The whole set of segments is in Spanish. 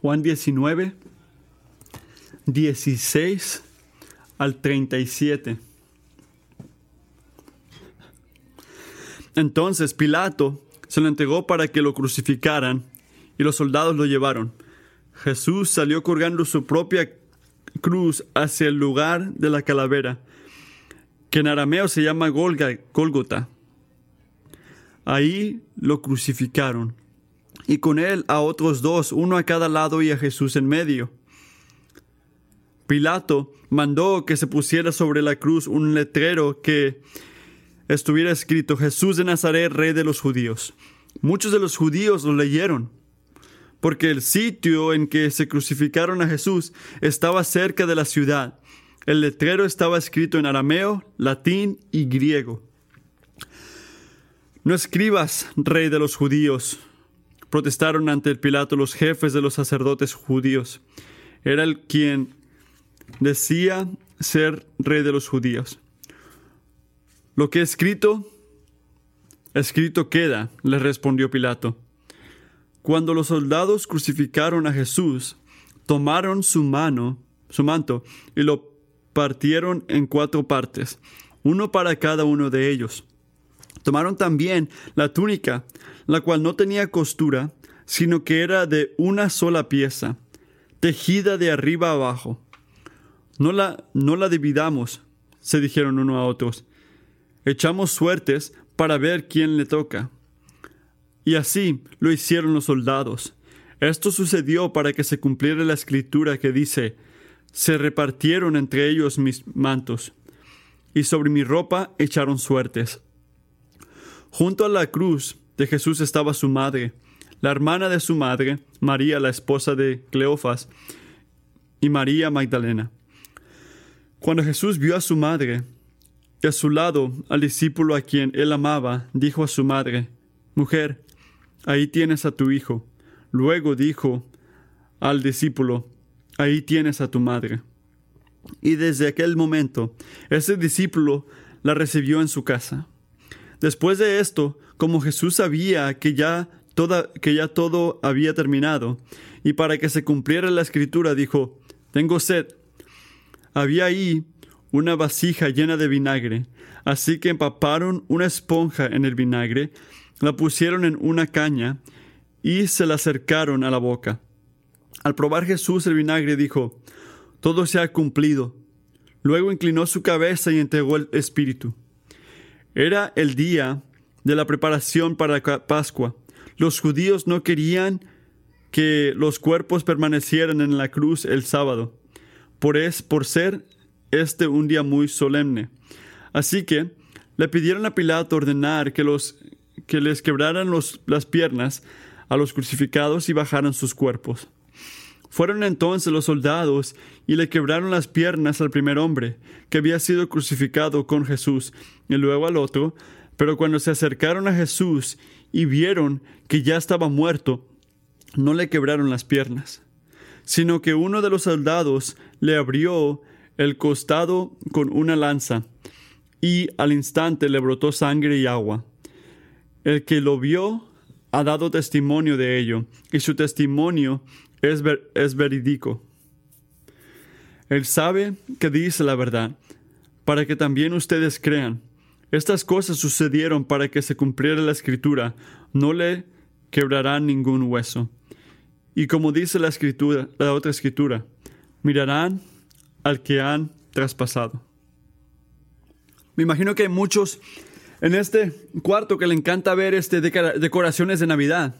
Juan 19, 16 al 37. Entonces Pilato se lo entregó para que lo crucificaran y los soldados lo llevaron. Jesús salió colgando su propia cruz hacia el lugar de la calavera, que en arameo se llama Gólgota. Ahí lo crucificaron, y con él a otros dos, uno a cada lado y a Jesús en medio. Pilato mandó que se pusiera sobre la cruz un letrero que estuviera escrito Jesús de Nazaret, rey de los judíos. Muchos de los judíos lo leyeron, porque el sitio en que se crucificaron a Jesús estaba cerca de la ciudad. El letrero estaba escrito en arameo, latín y griego. No escribas, rey de los judíos, protestaron ante el Pilato los jefes de los sacerdotes judíos. Era el quien decía ser rey de los judíos. Lo que he escrito, escrito queda, le respondió Pilato. Cuando los soldados crucificaron a Jesús, tomaron su mano, su manto, y lo partieron en cuatro partes, uno para cada uno de ellos. Tomaron también la túnica, la cual no tenía costura, sino que era de una sola pieza, tejida de arriba abajo. No la, no la dividamos, se dijeron uno a otros. Echamos suertes para ver quién le toca. Y así lo hicieron los soldados. Esto sucedió para que se cumpliera la escritura que dice, se repartieron entre ellos mis mantos, y sobre mi ropa echaron suertes. Junto a la cruz de Jesús estaba su madre, la hermana de su madre, María, la esposa de Cleofas, y María Magdalena. Cuando Jesús vio a su madre y a su lado al discípulo a quien él amaba, dijo a su madre, Mujer, ahí tienes a tu hijo. Luego dijo al discípulo, Ahí tienes a tu madre. Y desde aquel momento, ese discípulo la recibió en su casa. Después de esto, como Jesús sabía que ya, todo había terminado, y para que se cumpliera la escritura, dijo, Tengo sed. Había ahí una vasija llena de vinagre, así que empaparon una esponja en el vinagre, la pusieron en una caña y se la acercaron a la boca. Al probar Jesús el vinagre dijo, Todo se ha cumplido. Luego inclinó su cabeza y entregó el espíritu. Era el día de la preparación para la Pascua. Los judíos no querían que los cuerpos permanecieran en la cruz el sábado por, es, por ser este un día muy solemne. Así que le pidieron a Pilato ordenar que, los, que les quebraran los, las piernas a los crucificados y bajaran sus cuerpos. Fueron entonces los soldados y le quebraron las piernas al primer hombre, que había sido crucificado con Jesús, y luego al otro, pero cuando se acercaron a Jesús y vieron que ya estaba muerto, no le quebraron las piernas sino que uno de los soldados le abrió el costado con una lanza, y al instante le brotó sangre y agua. El que lo vio ha dado testimonio de ello, y su testimonio es, es verídico. Él sabe que dice la verdad, para que también ustedes crean. Estas cosas sucedieron para que se cumpliera la escritura, no le quebrarán ningún hueso. Y como dice la escritura, la otra escritura, mirarán al que han traspasado. Me imagino que hay muchos en este cuarto que le encanta ver este decoraciones de Navidad.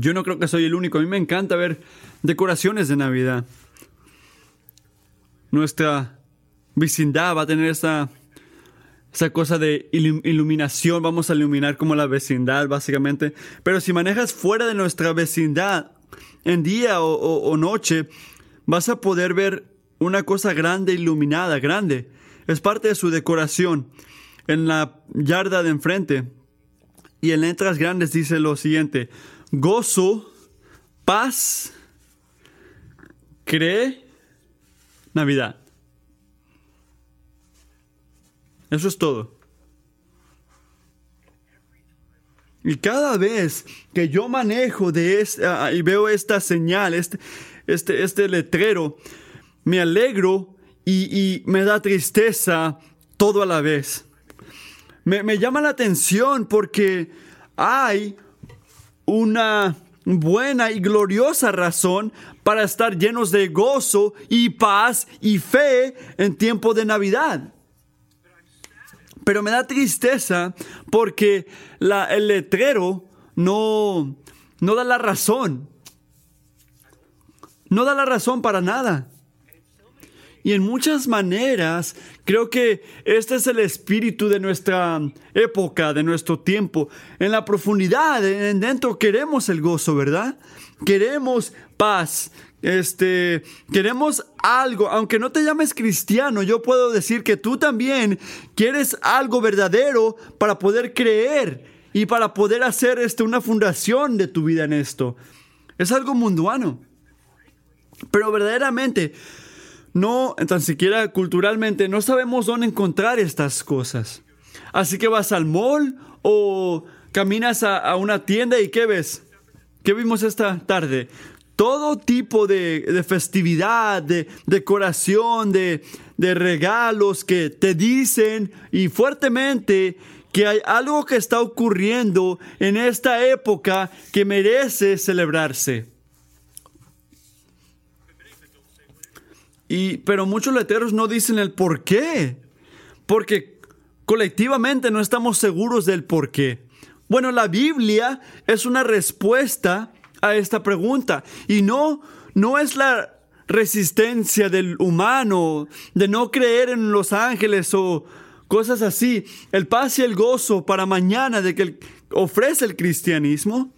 Yo no creo que soy el único. A mí me encanta ver decoraciones de Navidad. Nuestra vecindad va a tener esa, esa cosa de iluminación. Vamos a iluminar como la vecindad, básicamente. Pero si manejas fuera de nuestra vecindad, en día o, noche, vas a poder ver una cosa grande, iluminada, grande. Es parte de su decoración. En la yarda de enfrente y en letras grandes dice lo siguiente, gozo, paz, cree, Navidad. Eso es todo. Y cada vez que yo manejo de esta, y veo esta señal, este, este, este letrero, me alegro y, me da tristeza todo a la vez. Me, me llama la atención porque hay una buena y gloriosa razón para estar llenos de gozo y paz y fe en tiempo de Navidad. Pero me da tristeza porque el letrero no, no da la razón. No da la razón para nada. Y en muchas maneras creo que este es el espíritu de nuestra época, de nuestro tiempo. En la profundidad, en dentro queremos el gozo, ¿verdad? Queremos paz. Este, queremos algo, aunque no te llames cristiano, yo puedo decir que tú también quieres algo verdadero para poder creer y para poder hacer este, una fundación de tu vida en esto. Es algo munduano. Pero verdaderamente, no, tan siquiera culturalmente, no sabemos dónde encontrar estas cosas. Así que vas al mall o caminas a, una tienda y ¿qué ves? ¿Qué vimos esta tarde? Todo tipo de, festividad, de decoración, de, de regalos que te dicen y fuertemente que hay algo que está ocurriendo en esta época que merece celebrarse. Y, pero muchos letreros no dicen el por qué. Porque colectivamente no estamos seguros del por qué. Bueno, la Biblia es una respuesta a esta pregunta. Y no, no es la resistencia del humano de no creer en los ángeles o cosas así. El paz y el gozo para mañana de que ofrece el cristianismo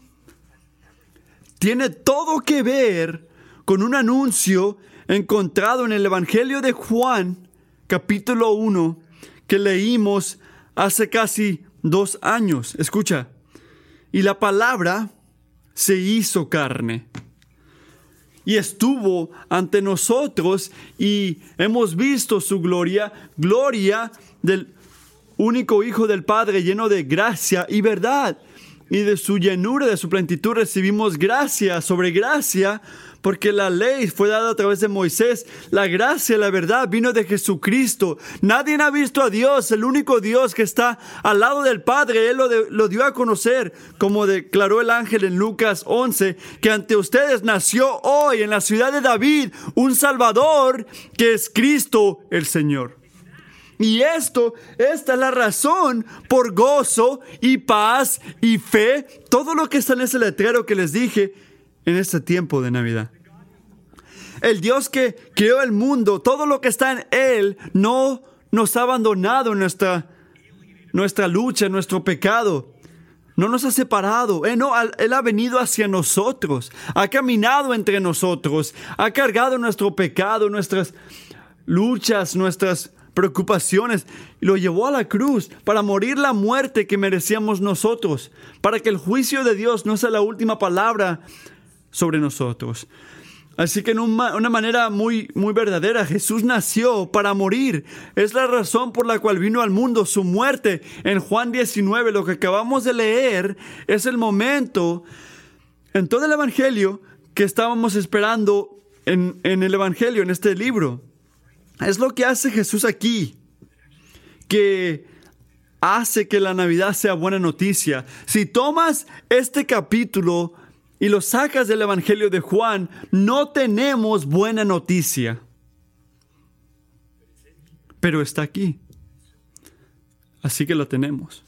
tiene todo que ver con un anuncio encontrado en el Evangelio de Juan, capítulo 1, que leímos hace casi dos años. Escucha, y la palabra se hizo carne y estuvo ante nosotros y hemos visto su gloria, gloria del único Hijo del Padre lleno de gracia y verdad. Y de su llenura, de su plenitud recibimos gracia sobre gracia porque la ley fue dada a través de Moisés, la gracia, la verdad vino de Jesucristo. Nadie ha visto a Dios, el único Dios que está al lado del Padre, Él lo, lo dio a conocer, como declaró el ángel en Lucas 11, que ante ustedes nació hoy en la ciudad de David un Salvador que es Cristo el Señor. Y esto, esta es la razón por gozo y paz y fe, todo lo que está en ese letrero que les dije, en este tiempo de Navidad. El Dios que creó el mundo, todo lo que está en Él, no nos ha abandonado en nuestra, nuestra lucha, en nuestro pecado. No nos ha separado. Él, no, él ha venido hacia nosotros. Ha caminado entre nosotros. Ha cargado nuestro pecado, nuestras luchas, nuestras preocupaciones. Y lo llevó a la cruz para morir la muerte que merecíamos nosotros. Para que el juicio de Dios no sea la última palabra sobre nosotros. Así que en una manera muy, muy verdadera, Jesús nació para morir. Es la razón por la cual vino al mundo su muerte. En Juan 19, lo que acabamos de leer, es el momento en todo el Evangelio que estábamos esperando en, en el Evangelio, en este libro. Es lo que hace Jesús aquí, que hace que la Navidad sea buena noticia. Si tomas este capítulo y lo sacas del Evangelio de Juan, no tenemos buena noticia. Pero está aquí. Así que lo tenemos.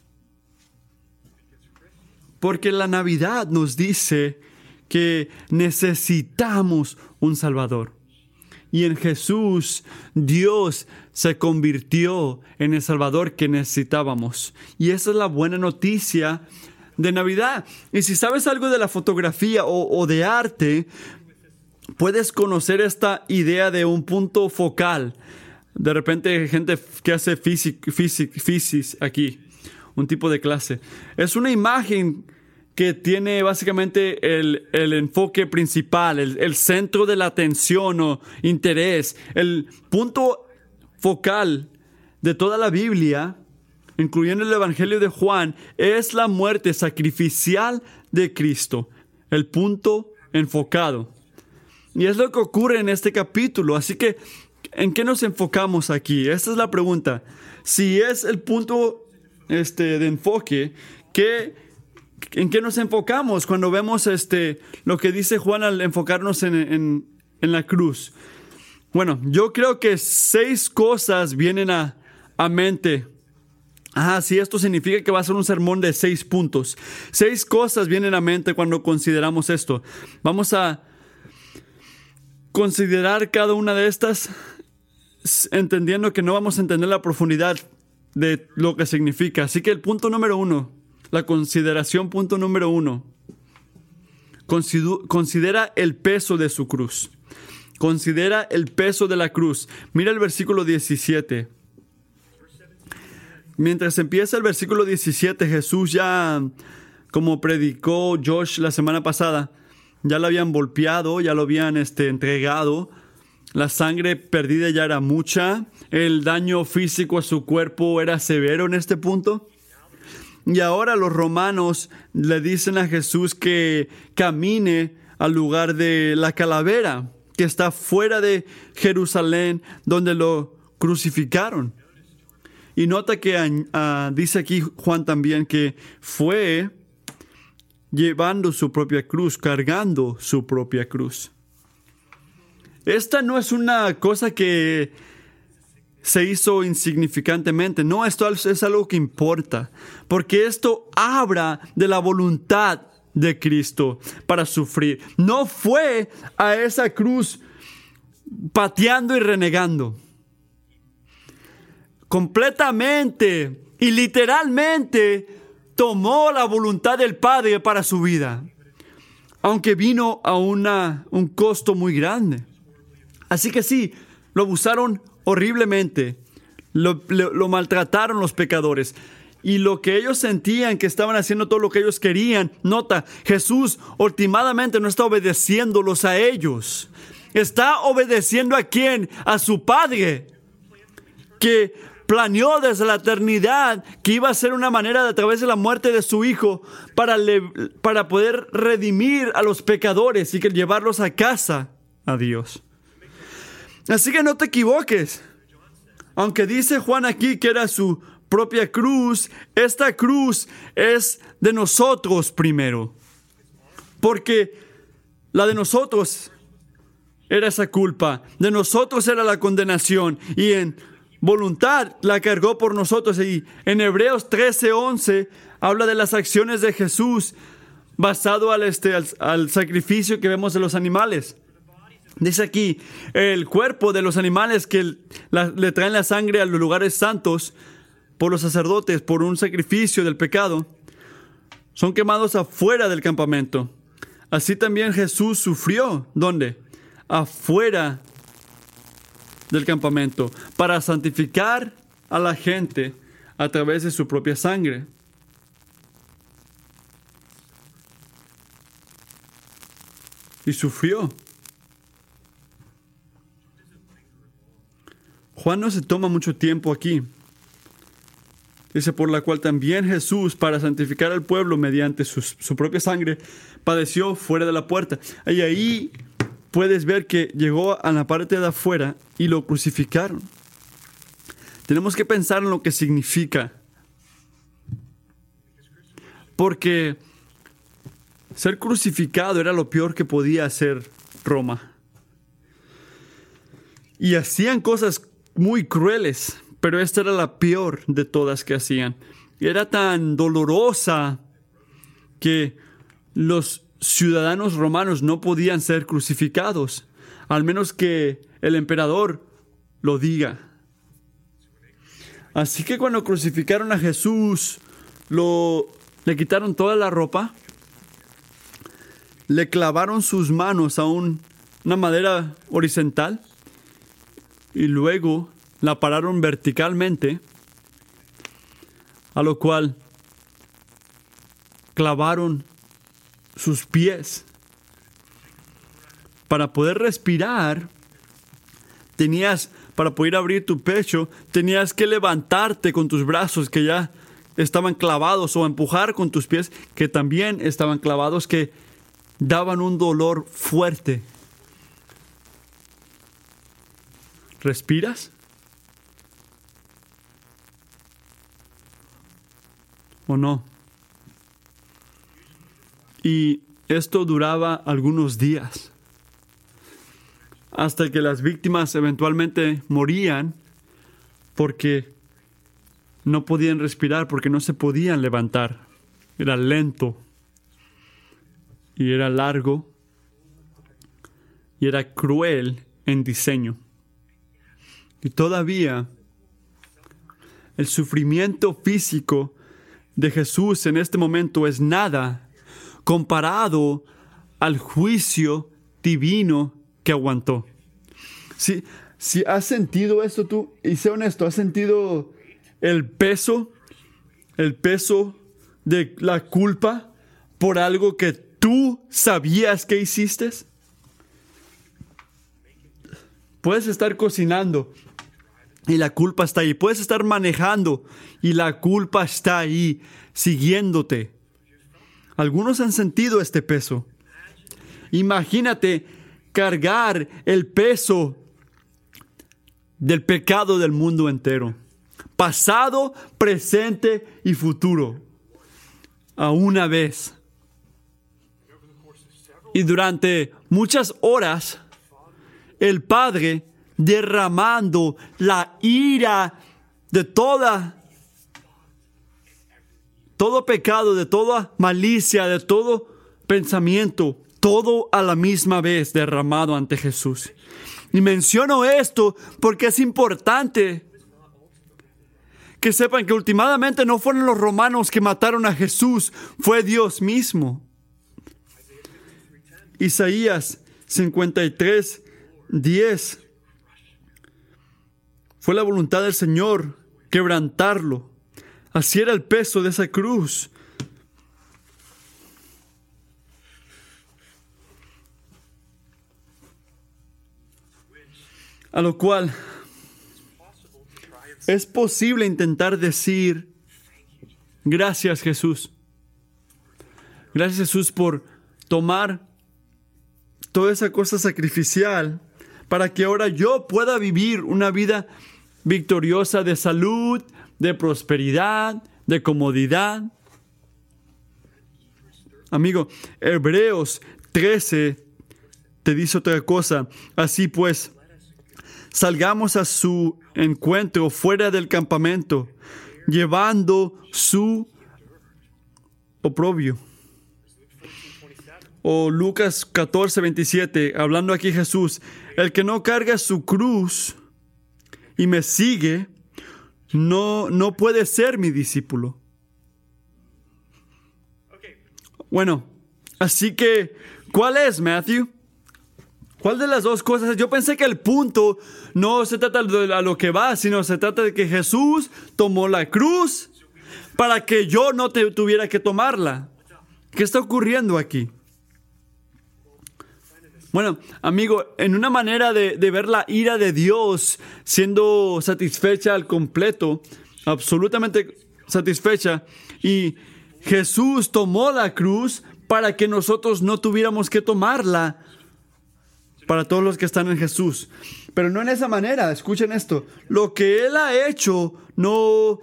Porque la Navidad nos dice que necesitamos un Salvador. Y en Jesús Dios se convirtió en el Salvador que necesitábamos. Y esa es la buena noticia de Navidad. Y si sabes algo de la fotografía o, de arte, puedes conocer esta idea de un punto focal. De repente gente que hace física aquí, un tipo de clase. Es una imagen que tiene básicamente el, enfoque principal, el, el, centro de la atención o interés, el punto focal de toda la Biblia incluyendo el Evangelio de Juan, es la muerte sacrificial de Cristo, el punto enfocado. Y es lo que ocurre en este capítulo. Así que, ¿en qué nos enfocamos aquí? Esta es la pregunta. Si es el punto este, de enfoque, ¿qué, ¿en qué nos enfocamos cuando vemos este, lo que dice Juan al enfocarnos en, en la cruz? Bueno, yo creo que seis cosas vienen a, a mente. Ah, sí, esto significa que va a ser un sermón de seis puntos. Seis cosas vienen a mente cuando consideramos esto. Vamos a considerar cada una de estas entendiendo que no vamos a entender la profundidad de lo que significa. Así que el punto número uno, la consideración punto número uno, considera el peso de su cruz. Considera el peso de la cruz. Mira el versículo 17. Mientras empieza el versículo 17, Jesús ya, como predicó Josh la semana pasada, ya lo habían golpeado, ya lo habían este, entregado. La sangre perdida ya era mucha. El daño físico a su cuerpo era severo en este punto. Y ahora los romanos le dicen a Jesús que camine al lugar de la calavera que está fuera de Jerusalén, donde lo crucificaron. Y nota que ah, dice aquí Juan también que fue llevando su propia cruz, cargando su propia cruz. Esta no es una cosa que se hizo insignificantemente, no, esto es algo que importa, porque esto habla de la voluntad de Cristo para sufrir. No fue a esa cruz pateando y renegando. Completamente y literalmente tomó la voluntad del Padre para su vida, aunque vino a una, un costo muy grande. Así que sí, lo abusaron horriblemente, lo, maltrataron los pecadores, y lo que ellos sentían que estaban haciendo todo lo que ellos querían. Nota, Jesús últimamente no está obedeciéndolos a ellos. Está obedeciendo a quién? A su Padre, que planeó desde la eternidad que iba a ser una manera de, a través de la muerte de su Hijo para, para poder redimir a los pecadores y que llevarlos a casa a Dios. Así que no te equivoques. Aunque dice Juan aquí que era su propia cruz, esta cruz es de nosotros primero. Porque la de nosotros era esa culpa, de nosotros era la condenación y en voluntad la cargó por nosotros. Y en Hebreos 13:11 habla de las acciones de Jesús basado al, este, al, sacrificio que vemos de los animales. Dice aquí, el cuerpo de los animales que le traen la sangre a los lugares santos por los sacerdotes por un sacrificio del pecado, son quemados afuera del campamento. Así también Jesús sufrió, ¿dónde? Afuera del campamento, para santificar a la gente a través de su propia sangre. Y sufrió. Juan no se toma mucho tiempo aquí. Dice, por la cual también Jesús, para santificar al pueblo mediante su, propia sangre, padeció fuera de la puerta. Y ahí puedes ver que llegó a la parte de afuera y lo crucificaron. Tenemos que pensar en lo que significa. Porque ser crucificado era lo peor que podía hacer Roma. Y hacían cosas muy crueles pero esta era la peor de todas que hacían. Era tan dolorosa que los ciudadanos romanos no podían ser crucificados, al menos que el emperador lo diga. Así que cuando crucificaron a Jesús, lo, le quitaron toda la ropa, le clavaron sus manos a una madera horizontal y luego la pararon verticalmente, a lo cual clavaron sus pies. Para poder respirar, tenías para poder abrir tu pecho, tenías que levantarte con tus brazos que ya estaban clavados o empujar con tus pies que también estaban clavados, que daban un dolor fuerte. ¿Respiras? ¿O no? Y esto duraba algunos días, hasta que las víctimas eventualmente morían porque no podían respirar, porque no se podían levantar. Era lento y era largo y era cruel en diseño. Y todavía el sufrimiento físico de Jesús en este momento es nada comparado al juicio divino que aguantó. Si, si has sentido esto tú, y sé honesto, has sentido el peso, el peso de la culpa por algo que tú sabías que hiciste. Puedes estar cocinando y la culpa está ahí. Puedes estar manejando y la culpa está ahí, siguiéndote. Algunos han sentido este peso. Imagínate cargar el peso del pecado del mundo entero. Pasado, presente y futuro. A una vez. Y durante muchas horas, el Padre derramando la ira de toda todo pecado, de toda malicia, de todo pensamiento, todo a la misma vez derramado ante Jesús. Y menciono esto porque es importante que sepan que últimamente no fueron los romanos que mataron a Jesús, fue Dios mismo. Isaías 53, 10 fue la voluntad del Señor quebrantarlo. Así era el peso de esa cruz. A lo cual es posible intentar decir, gracias Jesús. Gracias Jesús por tomar toda esa cosa sacrificial para que ahora yo pueda vivir una vida victoriosa de salud, de prosperidad, de comodidad. Amigo, Hebreos 13 te dice otra cosa. Así pues, salgamos a su encuentro fuera del campamento, llevando su oprobio. O Lucas 14, 27, hablando aquí Jesús, el que no carga su cruz y me sigue, no, no puede ser mi discípulo. Bueno, así que, ¿cuál es, Matthew? ¿Cuál de las dos cosas? Yo pensé que el punto no se trata de lo que va, sino se trata de que Jesús tomó la cruz para que yo no te, tuviera que tomarla. ¿Qué está ocurriendo aquí? Bueno, amigo, en una manera de, ver la ira de Dios siendo satisfecha al completo, absolutamente satisfecha, y Jesús tomó la cruz para que nosotros no tuviéramos que tomarla para todos los que están en Jesús. Pero no en esa manera, escuchen esto, lo que Él ha hecho no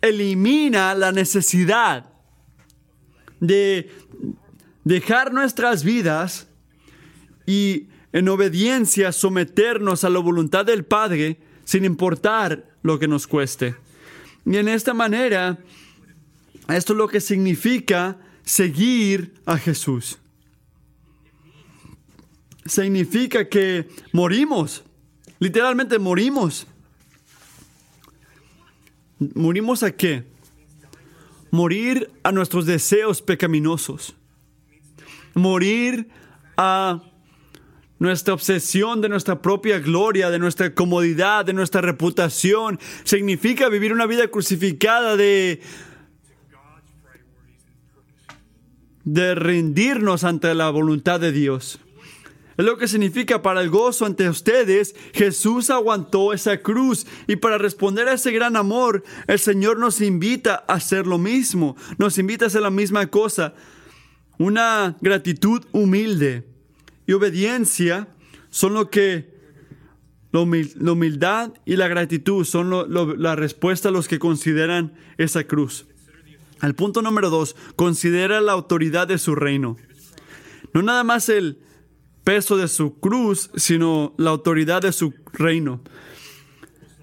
elimina la necesidad de dejar nuestras vidas y en obediencia someternos a la voluntad del Padre sin importar lo que nos cueste. Y en esta manera, esto es lo que significa seguir a Jesús. Significa que morimos, literalmente morimos. ¿Morimos a qué? Morir a nuestros deseos pecaminosos. Morir a nuestra obsesión de nuestra propia gloria, de nuestra comodidad, de nuestra reputación, significa vivir una vida crucificada de de rendirnos ante la voluntad de Dios. Es lo que significa para el gozo ante ustedes, Jesús aguantó esa cruz. Y para responder a ese gran amor, el Señor nos invita a hacer lo mismo. Nos invita a hacer la misma cosa. Una gratitud humilde y obediencia son lo que la humildad y la gratitud son la respuesta a los que consideran esa cruz. Al punto número dos, considera la autoridad de su reino. No nada más el peso de su cruz, sino la autoridad de su reino.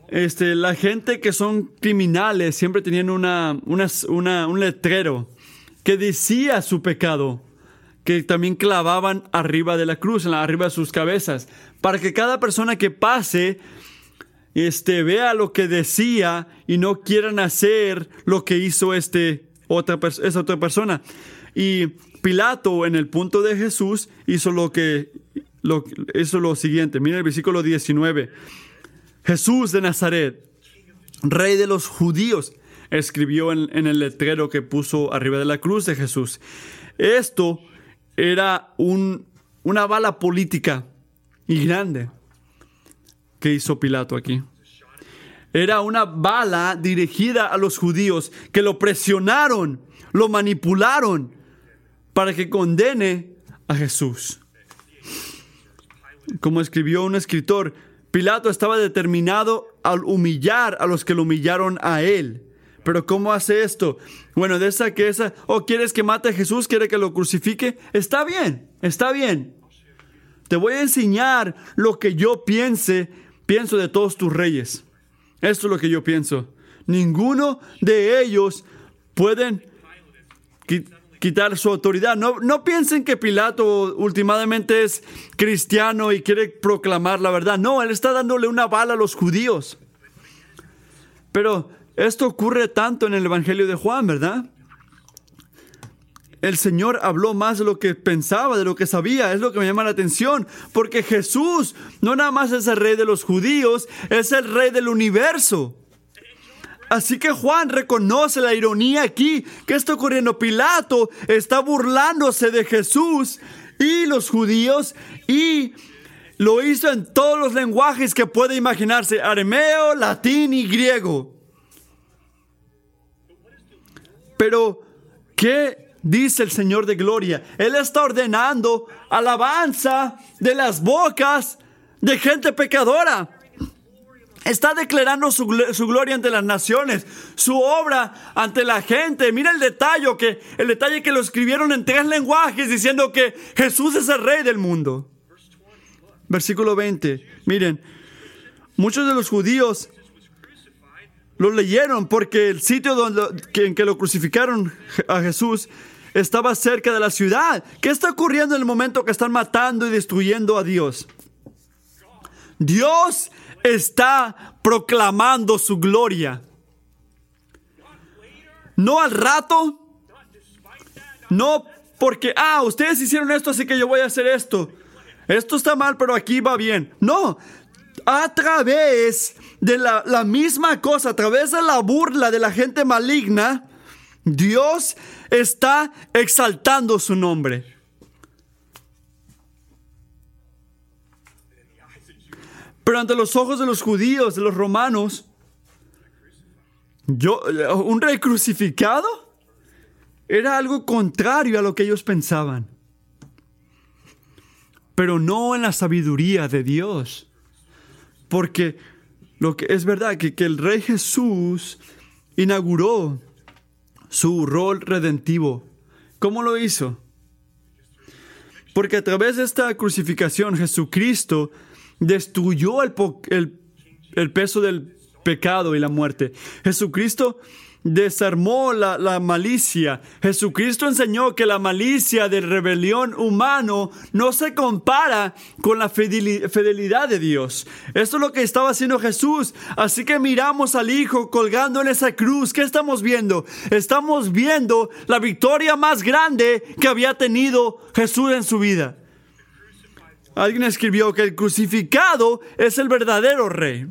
Este, la gente que son criminales siempre tenían una, un letrero que decía su pecado, que también clavaban arriba de la cruz, arriba de sus cabezas, para que cada persona que pase este, vea lo que decía y no quieran hacer lo que hizo este, otra, esa otra persona. Y Pilato, en el punto de Jesús, hizo lo que lo, hizo lo siguiente. Mira el versículo 19. Jesús de Nazaret, rey de los judíos, escribió en, en el letrero que puso arriba de la cruz de Jesús. Esto era un, una bala política y grande que hizo Pilato aquí. Era una bala dirigida a los judíos que lo presionaron, lo manipularon para que condene a Jesús. Como escribió un escritor, Pilato estaba determinado al humillar a los que lo humillaron a él. Pero ¿cómo hace esto? Bueno, de esa que esa, o oh, quieres que mate a Jesús, quiere que lo crucifique, está bien, está bien. Te voy a enseñar lo que yo piense, pienso de todos tus reyes. Esto es lo que yo pienso. Ninguno de ellos pueden quitar su autoridad. No, no piensen que Pilato últimamente es cristiano y quiere proclamar la verdad. No, él está dándole una bala a los judíos. Pero esto ocurre tanto en el Evangelio de Juan, ¿verdad? El Señor habló más de lo que pensaba, de lo que sabía. Es lo que me llama la atención. Porque Jesús no nada más es el rey de los judíos, es el rey del universo. Así que Juan reconoce la ironía aquí. ¿Qué está ocurriendo? Pilato está burlándose de Jesús y los judíos y lo hizo en todos los lenguajes que puede imaginarse, arameo, latín y griego. Pero, ¿qué dice el Señor de Gloria. Él está ordenando alabanza de las bocas de gente pecadora. Está declarando su, gloria ante las naciones, su obra ante la gente. Mira el detalle que el detalle que lo escribieron en tres lenguajes diciendo que Jesús es el rey del mundo. Versículo 20. Miren, muchos de los judíos lo leyeron porque el sitio donde, en que lo crucificaron a Jesús estaba cerca de la ciudad. ¿Qué está ocurriendo en el momento que están matando y destruyendo a Dios? Dios está proclamando su gloria. No al rato, no porque, ah, ustedes hicieron esto, así que yo voy a hacer esto. Esto está mal, pero aquí va bien. No, a través de la, misma cosa, a través de la burla de la gente maligna, Dios está exaltando su nombre. Pero ante los ojos de los judíos, de los romanos, yo, un rey crucificado era algo contrario a lo que ellos pensaban. Pero no en la sabiduría de Dios. Porque lo que es verdad que, que el rey Jesús inauguró su rol redentivo. ¿Cómo lo hizo? Porque a través de esta crucificación Jesucristo destruyó el, el, peso del pecado y la muerte. Jesucristo desarmó la, malicia. Jesucristo enseñó que la malicia de rebelión humano no se compara con la fidelidad de Dios. Esto es lo que estaba haciendo Jesús. Así que miramos al Hijo colgando en esa cruz. ¿Qué estamos viendo? Estamos viendo la victoria más grande que había tenido Jesús en su vida. Alguien escribió que el crucificado es el verdadero rey.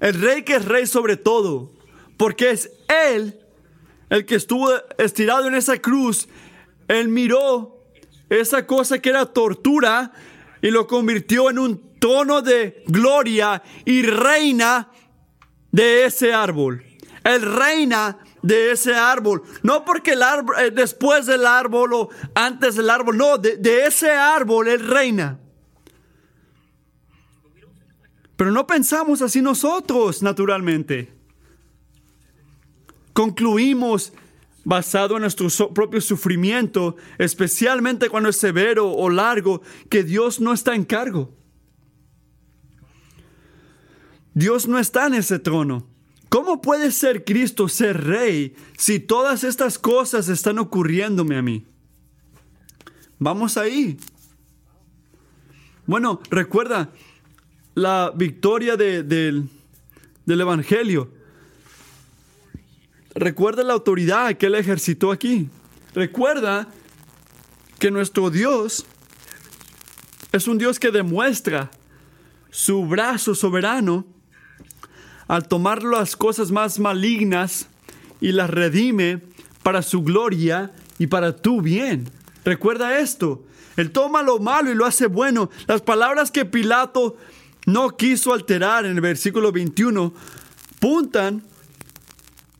El rey que es rey sobre todo porque es Él el que estuvo estirado en esa cruz. Él miró esa cosa que era tortura y lo convirtió en un trono de gloria y reina de ese árbol. Él reina de ese árbol. No porque el árbol, eh, después del árbol o antes del árbol, no, de, de ese árbol Él reina. Pero no pensamos así nosotros, naturalmente. Concluimos basado en nuestro propio sufrimiento, especialmente cuando es severo o largo, que Dios no está en cargo. Dios no está en ese trono. ¿Cómo puede ser Cristo ser rey si todas estas cosas están ocurriéndome a mí? Vamos ahí. Bueno, recuerda la victoria del Evangelio. Recuerda la autoridad que Él ejercitó aquí. Recuerda que nuestro Dios es un Dios que demuestra su brazo soberano al tomar las cosas más malignas y las redime para su gloria y para tu bien. Recuerda esto. Él toma lo malo y lo hace bueno. Las palabras que Pilato no quiso alterar en el versículo 21 puntan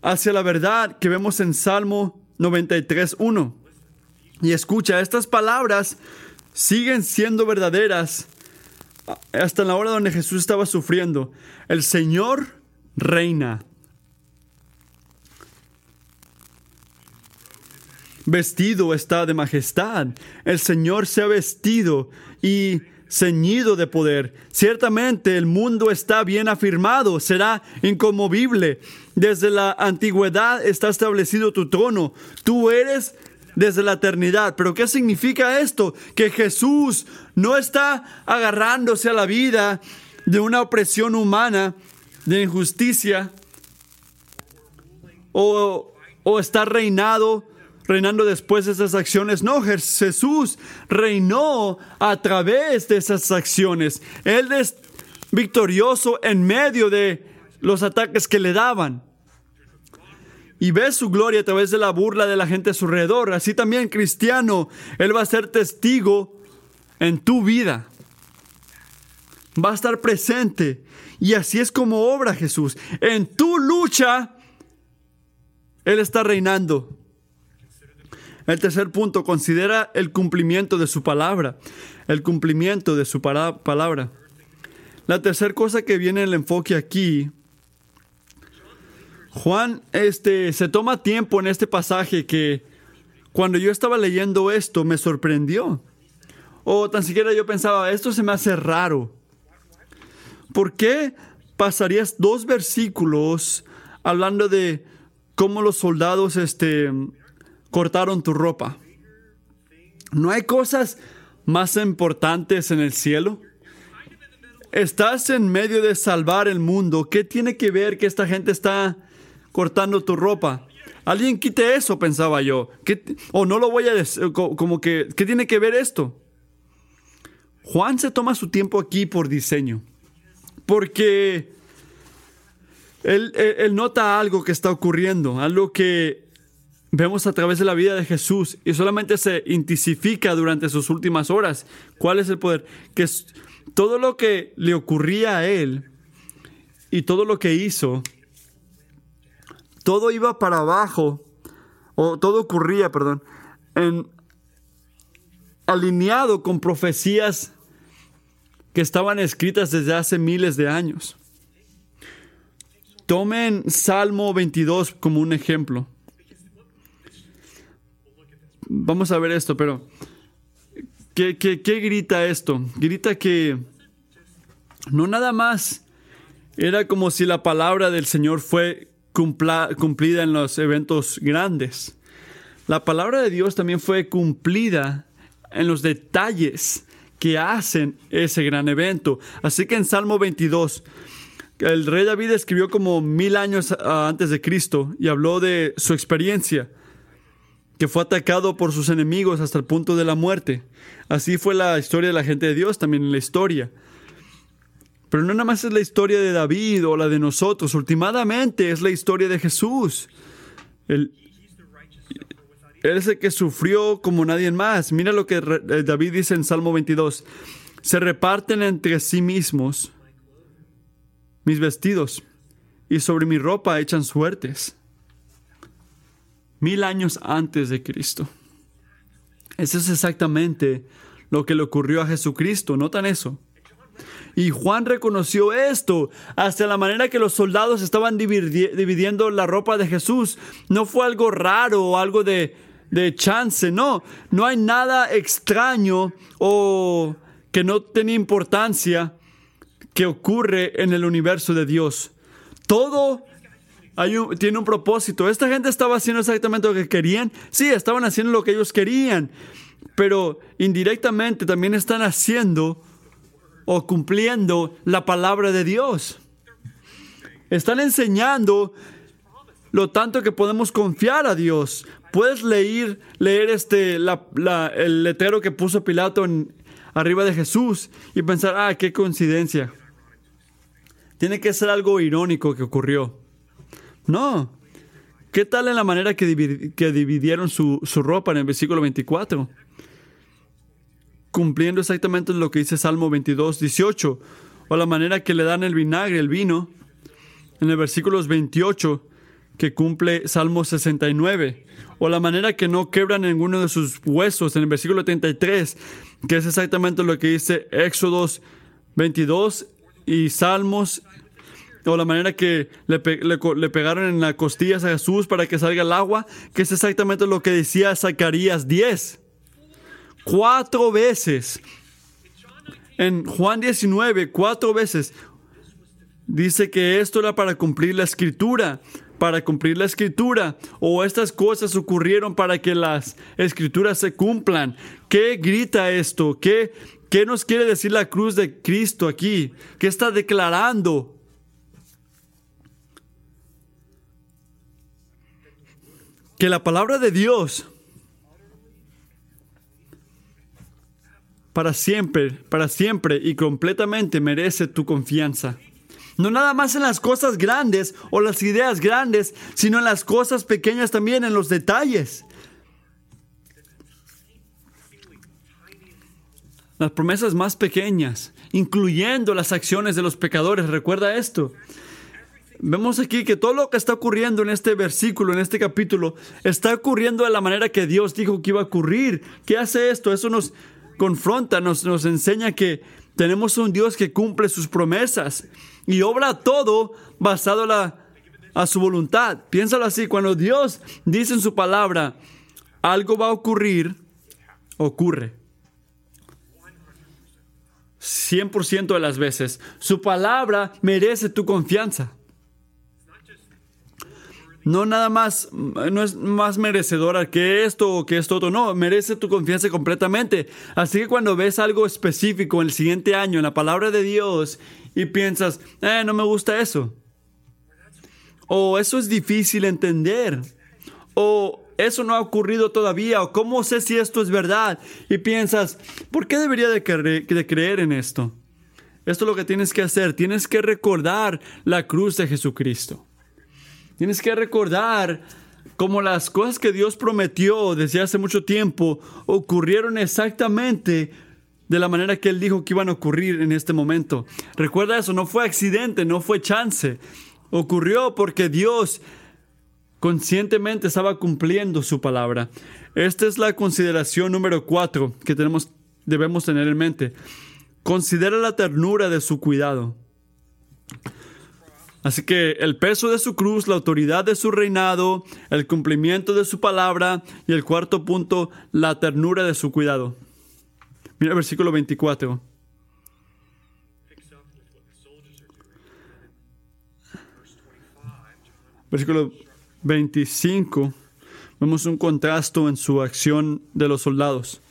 hacia la verdad que vemos en Salmo 93.1. Y escucha, estas palabras siguen siendo verdaderas hasta la hora donde Jesús estaba sufriendo. El Señor reina. Vestido está de majestad. El Señor se ha vestido y ceñido de poder. Ciertamente el mundo está bien afirmado, será inconmovible. Desde la antigüedad está establecido tu trono. Tú eres desde la eternidad. Pero ¿qué significa esto? Que Jesús no está agarrándose a la vida de una opresión humana, de injusticia, o, o está reinado reinando después de esas acciones. No, Jesús reinó a través de esas acciones. Él es victorioso en medio de los ataques que le daban. Y ve su gloria a través de la burla de la gente a su alrededor. Así también, cristiano, Él va a ser testigo en tu vida. Va a estar presente. Y así es como obra Jesús. En tu lucha, Él está reinando. El tercer punto, considera el cumplimiento de su palabra. El cumplimiento de su palabra. La tercera cosa que viene el enfoque aquí, Juan este, se toma tiempo en este pasaje que cuando yo estaba leyendo esto me sorprendió. O tan siquiera yo pensaba, esto se me hace raro. ¿Por qué pasarías dos versículos hablando de cómo los soldados este, cortaron tu ropa. ¿No hay cosas más importantes en el cielo? Estás en medio de salvar el mundo. ¿Qué tiene que ver que esta gente está cortando tu ropa? Alguien quite eso, pensaba yo. o no lo voy a decir, como que, ¿qué tiene que ver esto? Juan se toma su tiempo aquí por diseño. Porque él, él nota algo que está ocurriendo, algo que vemos a través de la vida de Jesús y solamente se intensifica durante sus últimas horas. ¿Cuál es el poder? Que todo lo que le ocurría a él y todo lo que hizo, todo iba para abajo, o todo ocurría, perdón, en, alineado con profecías que estaban escritas desde hace miles de años. Tomen Salmo 22 como un ejemplo vamos a ver esto, pero ¿qué, grita esto? Grita que no nada más era como si la palabra del Señor fue cumplida en los eventos grandes. La palabra de Dios también fue cumplida en los detalles que hacen ese gran evento. Así que en Salmo 22, el rey David escribió como mil años antes de Cristo y habló de su experiencia que fue atacado por sus enemigos hasta el punto de la muerte. Así fue la historia de la gente de Dios también en la historia. Pero no nada más es la historia de David o la de nosotros, últimamente es la historia de Jesús. Él es el que sufrió como nadie más. Mira lo que eh, David dice en Salmo 22. Se reparten entre sí mismos mis vestidos y sobre mi ropa echan suertes. Mil años antes de Cristo. Eso es exactamente lo que le ocurrió a Jesucristo. ¿Notan eso? Y Juan reconoció esto, hasta la manera que los soldados estaban dividiendo la ropa de Jesús. No fue algo raro o algo de, de chance, no. No hay nada extraño o que no tiene importancia que ocurre en el universo de Dios. Todo tiene un propósito. Esta gente estaba haciendo exactamente lo que querían. Sí, estaban haciendo lo que ellos querían, pero indirectamente también están haciendo o cumpliendo la palabra de Dios. Están enseñando lo tanto que podemos confiar a Dios. Puedes leer, leer este, el letrero que puso Pilato en, arriba de Jesús y pensar, ah, qué coincidencia. Tiene que ser algo irónico que ocurrió. No. ¿Qué tal en la manera que, dividieron su, su ropa en el versículo 24? Cumpliendo exactamente lo que dice Salmo 22, 18. O la manera que le dan el vinagre, el vino, en el versículo 28, que cumple Salmo 69. O la manera que no quebran ninguno de sus huesos, en el versículo 33, que es exactamente lo que dice Éxodos 22 y Salmos, o la manera que le, pegaron en las costillas a Jesús para que salga el agua, que es exactamente lo que decía Zacarías 10. Cuatro veces. En Juan 19, cuatro veces, dice que esto era para cumplir la escritura, para cumplir la escritura, o estas cosas ocurrieron para que las escrituras se cumplan. ¿Qué grita esto? ¿Qué, ¿Qué nos quiere decir la cruz de Cristo aquí? ¿Qué está declarando? Que la palabra de Dios para siempre, para siempre y completamente merece tu confianza. No nada más en las cosas grandes o las ideas grandes, sino en las cosas pequeñas también, en los detalles. las promesas más pequeñas, incluyendo las acciones de los pecadores. Recuerda esto. Vemos aquí que todo lo que está ocurriendo en este versículo, en este capítulo, está ocurriendo de la manera que Dios dijo que iba a ocurrir. ¿Qué hace esto? Eso nos confronta, nos, nos enseña que tenemos un Dios que cumple sus promesas y obra todo basado a su voluntad. Piénsalo así, cuando Dios dice en su palabra, algo va a ocurrir, ocurre. 100% de las veces. Su palabra merece tu confianza. No nada más, no es más merecedora que esto o que esto otro, no, merece tu confianza completamente. Así que cuando ves algo específico en el siguiente año en la palabra de Dios y piensas, eh, no me gusta eso. O eso es difícil entender. O eso no ha ocurrido todavía, o cómo sé si esto es verdad. Y piensas, ¿por qué debería de, creer en esto? Esto es lo que tienes que hacer, tienes que recordar la cruz de Jesucristo. Tienes que recordar cómo las cosas que Dios prometió desde hace mucho tiempo ocurrieron exactamente de la manera que Él dijo que iban a ocurrir en este momento. Recuerda eso, no fue accidente, no fue chance. Ocurrió porque Dios conscientemente estaba cumpliendo su palabra. Esta es la consideración número cuatro que tenemos, debemos tener en mente. Considera la ternura de su cuidado. Así que el peso de su cruz, la autoridad de su reinado, el cumplimiento de su palabra y el cuarto punto, la ternura de su cuidado. Mira el versículo 24. Versículo 25 vemos un contraste en su acción de los soldados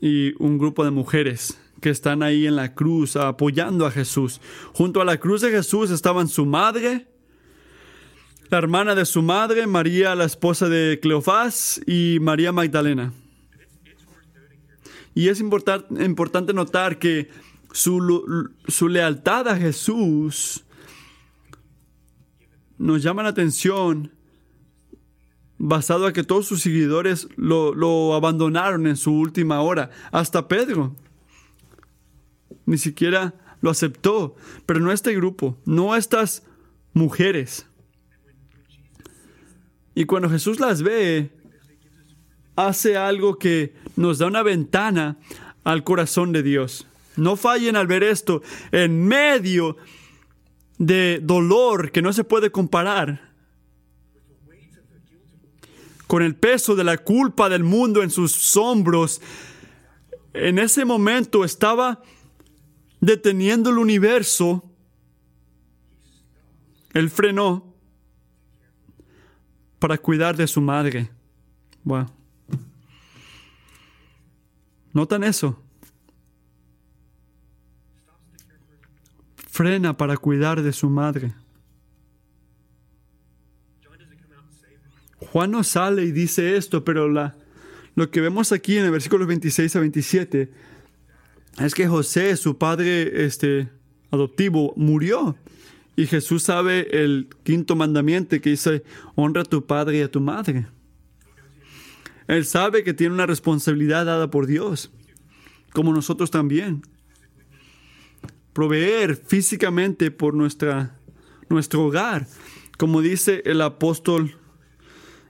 y un grupo de mujeres que están ahí en la cruz apoyando a Jesús. Junto a la cruz de Jesús estaban su madre, la hermana de su madre, María, la esposa de Cleofás, y María Magdalena. Y es importante notar que su, su lealtad a Jesús nos llama la atención basado a que todos sus seguidores lo, lo abandonaron en su última hora. Hasta Pedro. Ni siquiera lo aceptó. Pero no este grupo, no estas mujeres. Y cuando Jesús las ve, hace algo que nos da una ventana al corazón de Dios. No fallen al ver esto en medio de dolor que no se puede comparar con el peso de la culpa del mundo en sus hombros. En ese momento estaba deteniendo el universo. Él frenó para cuidar de su madre. Bueno. ¿Notan eso? Frena para cuidar de su madre. Juan no sale y dice esto, pero la, lo que vemos aquí en el versículo 26 a 27 es que José, su padre este, adoptivo, murió. Y Jesús sabe el quinto mandamiento que dice, honra a tu padre y a tu madre. Él sabe que tiene una responsabilidad dada por Dios, como nosotros también. Proveer físicamente por nuestra, nuestro hogar. Como dice el apóstol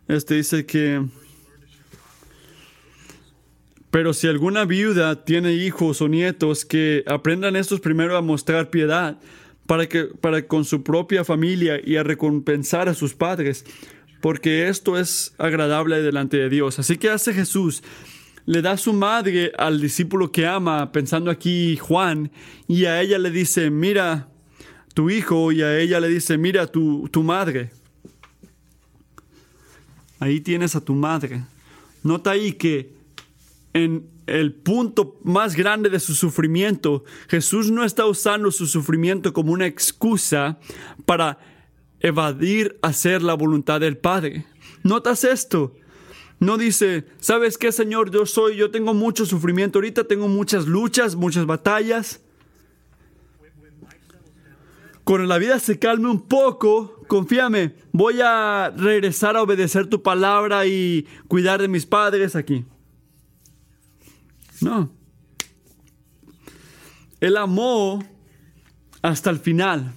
este dice que, pero si alguna viuda tiene hijos o nietos, que aprendan estos primero a mostrar piedad para que para con su propia familia y a recompensar a sus padres, porque esto es agradable delante de Dios. Así que hace Jesús, le da su madre al discípulo que ama, pensando aquí Juan, y a ella le dice, mira tu hijo, y a ella le dice, mira tu, tu madre. Ahí tienes a tu madre. Nota ahí que en el punto más grande de su sufrimiento, Jesús no está usando su sufrimiento como una excusa para evadir hacer la voluntad del Padre. ¿Notas esto? No dice, ¿sabes qué, Señor? Yo soy, yo tengo mucho sufrimiento ahorita, tengo muchas luchas, muchas batallas. Cuando la vida se calme un poco, confíame, voy a regresar a obedecer tu palabra y cuidar de mis padres aquí. No. Él amó hasta el final.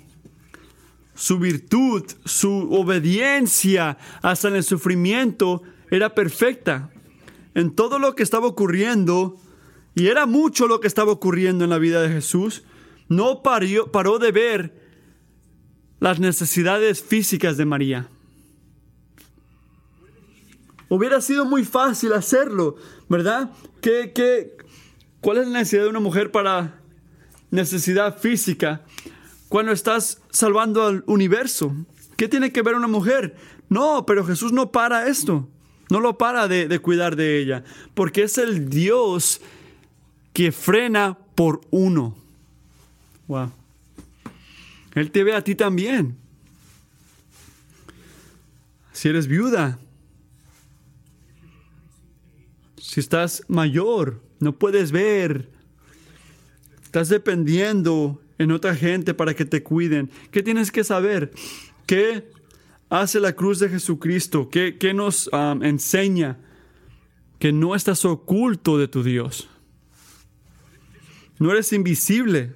Su virtud, su obediencia hasta el sufrimiento era perfecta. En todo lo que estaba ocurriendo, y era mucho lo que estaba ocurriendo en la vida de Jesús, no paró de ver las necesidades físicas de María. Hubiera sido muy fácil hacerlo, ¿verdad? ¿Qué, qué, cuál es la necesidad de una mujer para necesidad física cuando estás salvando al universo? ¿Qué tiene que ver una mujer? No, pero Jesús no para esto. No lo para de, de cuidar de ella. Porque es el Dios que frena por uno. Wow. Él te ve a ti también. Si eres viuda, si estás mayor, no puedes ver, estás dependiendo en otra gente para que te cuiden. ¿Qué tienes que saber? ¿Qué hace la cruz de Jesucristo? ¿Qué, nos um, enseña? Que no estás oculto de tu Dios. No eres invisible,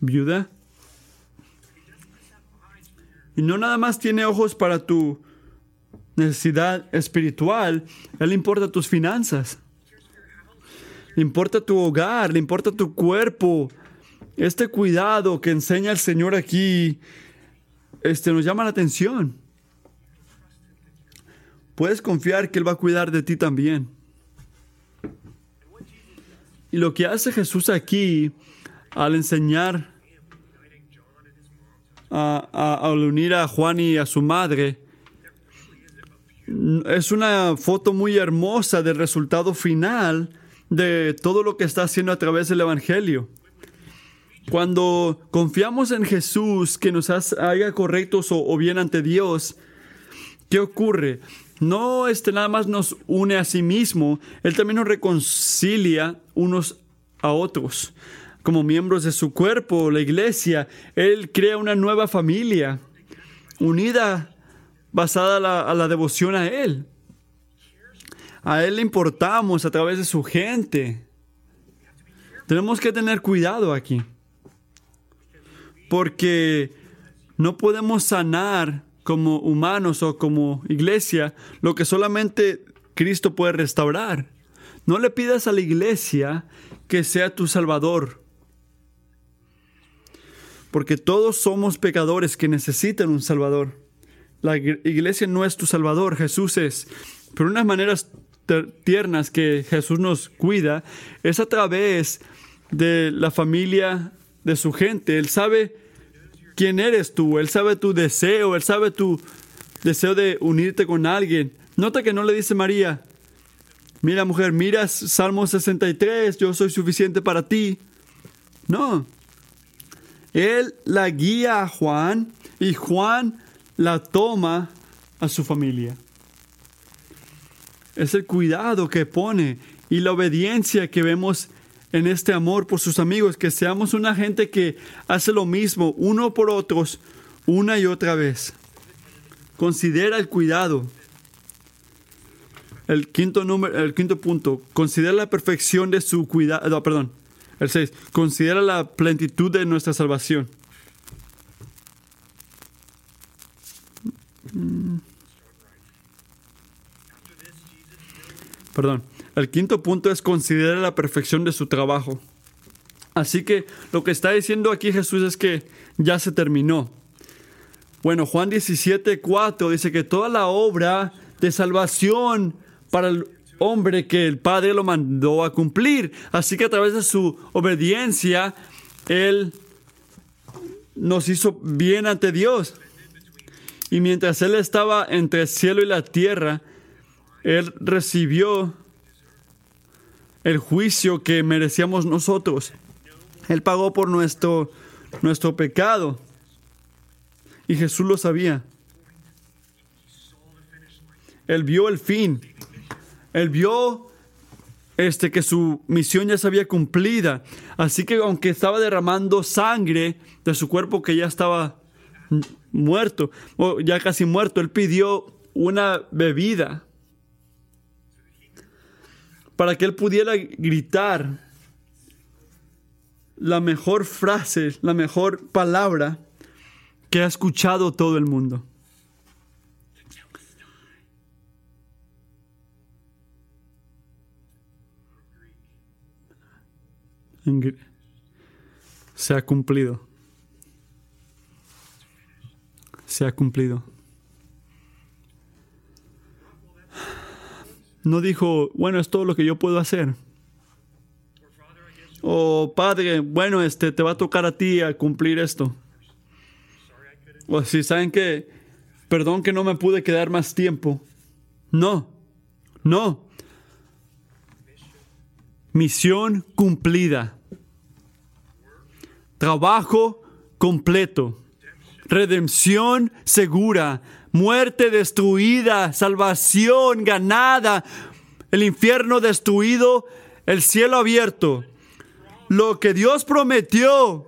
viuda. Y no nada más tiene ojos para tu necesidad espiritual, Él importa tus finanzas. Le importa tu hogar, le importa tu cuerpo. Este cuidado que enseña el Señor aquí, este, nos llama la atención. Puedes confiar que Él va a cuidar de ti también. Y lo que hace Jesús aquí al enseñar al unir a Juan y a su madre, es una foto muy hermosa del resultado final de todo lo que está haciendo a través del Evangelio. Cuando confiamos en Jesús que nos haga correctos o, bien ante Dios, ¿qué ocurre? No este nada más nos une a sí mismo, Él también nos reconcilia unos a otros como miembros de su cuerpo, la iglesia. Él crea una nueva familia, unida, basada a la, devoción a Él. A Él le importamos a través de su gente. Tenemos que tener cuidado aquí. Porque no podemos sanar como humanos o como iglesia lo que solamente Cristo puede restaurar. No le pidas a la iglesia que sea tu salvador. Porque todos somos pecadores que necesitan un salvador. La iglesia no es tu salvador, Jesús es. Pero unas maneras tiernas que Jesús nos cuida es a través de la familia de su gente. Él sabe quién eres tú, Él sabe tu deseo, Él sabe tu deseo de unirte con alguien. Nota que no le dice María, mira mujer, mira Salmo 63, yo soy suficiente para ti. No. Él la guía a Juan y Juan la toma a su familia. Es el cuidado que pone y la obediencia que vemos en este amor por sus amigos, que seamos una gente que hace lo mismo uno por otros una y otra vez. Considera el cuidado. El quinto, número, el quinto punto, considera la perfección de su cuidado, perdón, el 6, considera la plenitud de nuestra salvación. Perdón. El quinto punto es considerar la perfección de su trabajo. Así que lo que está diciendo aquí Jesús es que ya se terminó. Bueno, Juan 17, 4 dice que toda la obra de salvación para el hombre que el Padre lo mandó a cumplir. Así que a través de su obediencia, Él nos hizo bien ante Dios. Y mientras Él estaba entre el cielo y la tierra, Él recibió el juicio que merecíamos nosotros. Él pagó por nuestro, nuestro pecado. Y Jesús lo sabía. Él vio el fin. Él vio este, que su misión ya se había cumplida. Así que aunque estaba derramando sangre de su cuerpo que ya estaba muerto, o ya casi muerto, él pidió una bebida para que él pudiera gritar la mejor frase, la mejor palabra que ha escuchado todo el mundo. Se ha cumplido se ha cumplido. No dijo, bueno, es todo lo que yo puedo hacer. O padre, bueno, este te va a tocar a ti a cumplir esto. O si saben que, perdón que no me pude quedar más tiempo. No, no. Misión cumplida. Trabajo completo redención segura, muerte destruida, salvación ganada, el infierno destruido, el cielo abierto. Lo que Dios prometió,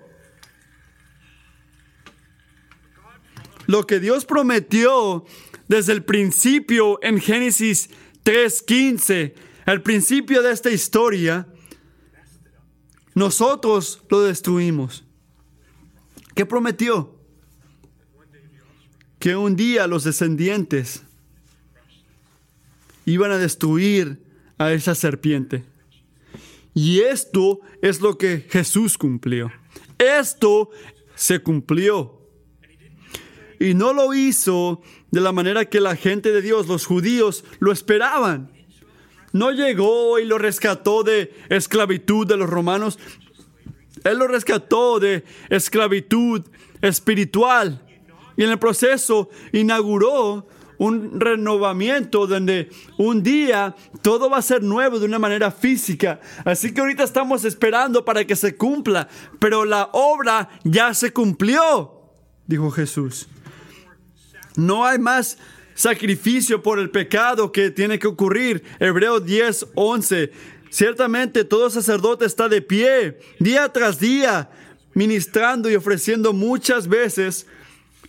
lo que Dios prometió desde el principio en Génesis 3.15, el principio de esta historia, nosotros lo destruimos. ¿Qué prometió? Que un día los descendientes iban a destruir a esa serpiente. Y esto es lo que Jesús cumplió. Esto se cumplió. Y no lo hizo de la manera que la gente de Dios, los judíos, lo esperaban. No llegó y lo rescató de esclavitud de los romanos. Él lo rescató de esclavitud espiritual. Y en el proceso inauguró un renovamiento donde un día todo va a ser nuevo de una manera física. Así que ahorita estamos esperando para que se cumpla, pero la obra ya se cumplió, dijo Jesús. No hay más sacrificio por el pecado que tiene que ocurrir. Hebreos 10, 11. Ciertamente todo sacerdote está de pie día tras día, ministrando y ofreciendo muchas veces